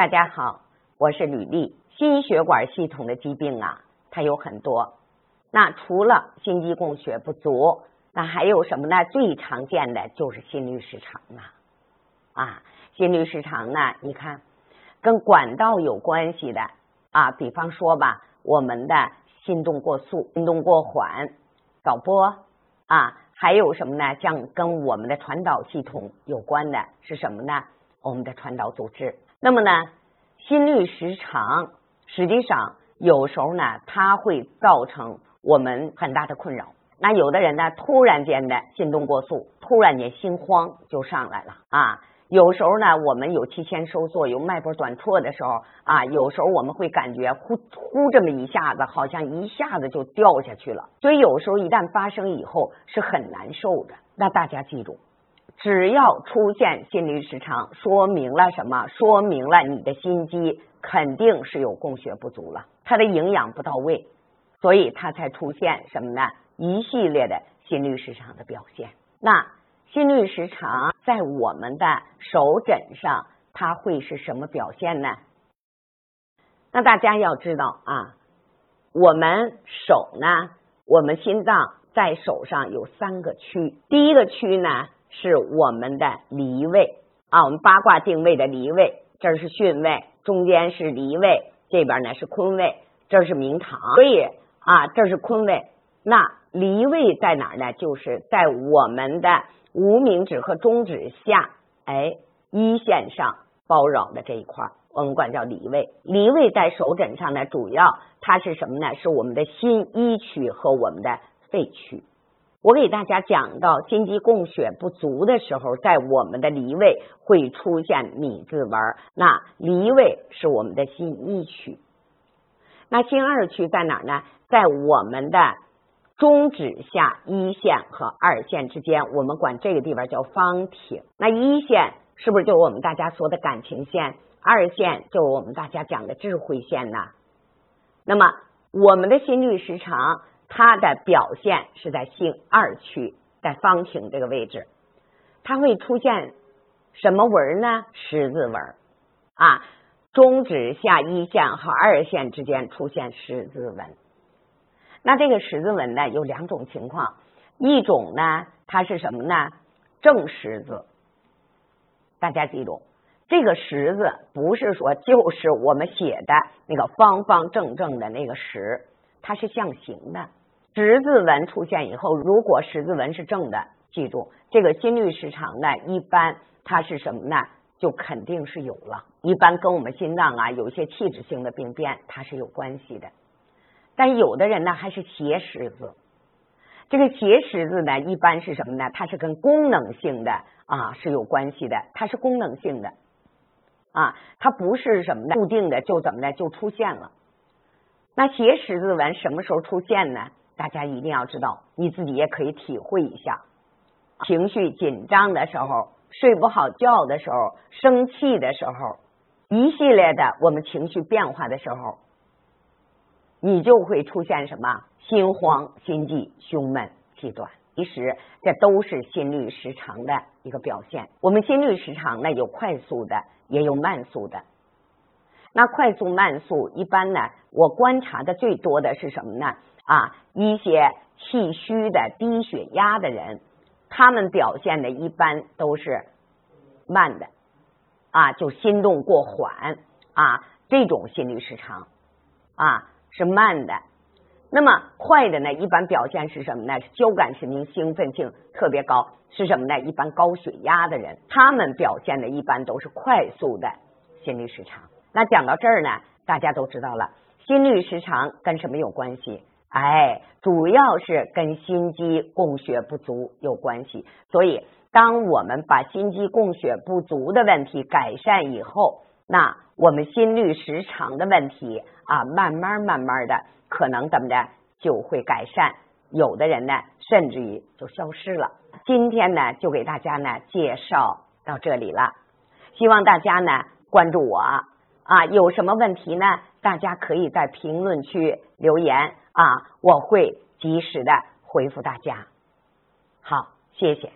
大家好，我是吕丽。心血管系统的疾病啊，它有很多。那除了心肌供血不足，那还有什么呢？最常见的就是心律失常啊。啊，心律失常呢，你看跟管道有关系的啊，比方说吧，我们的心动过速、心动过缓、早搏啊，还有什么呢？像跟我们的传导系统有关的是什么呢？我们的传导组织。那么呢，心律失常实际上有时候呢，它会造成我们很大的困扰。那有的人呢，突然间的心动过速，突然间心慌就上来了啊。有时候呢，我们有提前收缩，有脉搏短促的时候啊，有时候我们会感觉呼呼这么一下子，好像一下子就掉下去了。所以有时候一旦发生以后是很难受的。那大家记住。只要出现心律失常，说明了什么？说明了你的心肌肯定是有供血不足了，它的营养不到位，所以它才出现什么呢？一系列的心律失常的表现。那心律失常在我们的手诊上，它会是什么表现呢？那大家要知道啊，我们手呢，我们心脏在手上有三个区，第一个区呢。是我们的离位啊，我们八卦定位的离位，这是巽位，中间是离位，这边呢是坤位，这是明堂，所以啊，这是坤位。那离位在哪儿呢？就是在我们的无名指和中指下，哎，一线上包绕的这一块，我们管叫离位。离位在手诊上呢，主要它是什么呢？是我们的心一区和我们的肺区。我给大家讲到心肌供血不足的时候，在我们的离位会出现米字纹。那离位是我们的心一区，那心二区在哪呢？在我们的中指下一线和二线之间，我们管这个地方叫方体。那一线是不是就我们大家说的感情线？二线就我们大家讲的智慧线呢？那么我们的心律失常。它的表现是在性二区，在方庭这个位置，它会出现什么纹呢？十字纹啊，中指下一线和二线之间出现十字纹。那这个十字纹呢，有两种情况，一种呢，它是什么呢？正十字。大家记住，这个十字不是说就是我们写的那个方方正正的那个十，它是象形的。十字纹出现以后，如果十字纹是正的，记住这个心律失常呢，一般它是什么呢？就肯定是有了。一般跟我们心脏啊有一些器质性的病变，它是有关系的。但有的人呢还是斜十字，这个斜十字呢，一般是什么呢？它是跟功能性的啊是有关系的，它是功能性的啊，它不是什么呢？固定的就怎么的就出现了。那斜十字纹什么时候出现呢？大家一定要知道，你自己也可以体会一下，情绪紧张的时候，睡不好觉的时候，生气的时候，一系列的我们情绪变化的时候，你就会出现什么心慌、心悸、胸闷、气短。其实这都是心律失常的一个表现。我们心律失常呢，有快速的，也有慢速的。那快速、慢速，一般呢，我观察的最多的是什么呢？啊，一些气虚的、低血压的人，他们表现的一般都是慢的，啊，就心动过缓啊，这种心律失常啊是慢的。那么快的呢，一般表现是什么呢？是交感神经兴奋性特别高，是什么呢？一般高血压的人，他们表现的一般都是快速的心律失常。那讲到这儿呢，大家都知道了，心律失常跟什么有关系？哎，主要是跟心肌供血不足有关系。所以，当我们把心肌供血不足的问题改善以后，那我们心律失常的问题啊，慢慢慢慢的可能怎么的就会改善。有的人呢，甚至于就消失了。今天呢，就给大家呢介绍到这里了。希望大家呢关注我啊，有什么问题呢？大家可以在评论区留言。啊，我会及时的回复大家。好，谢谢。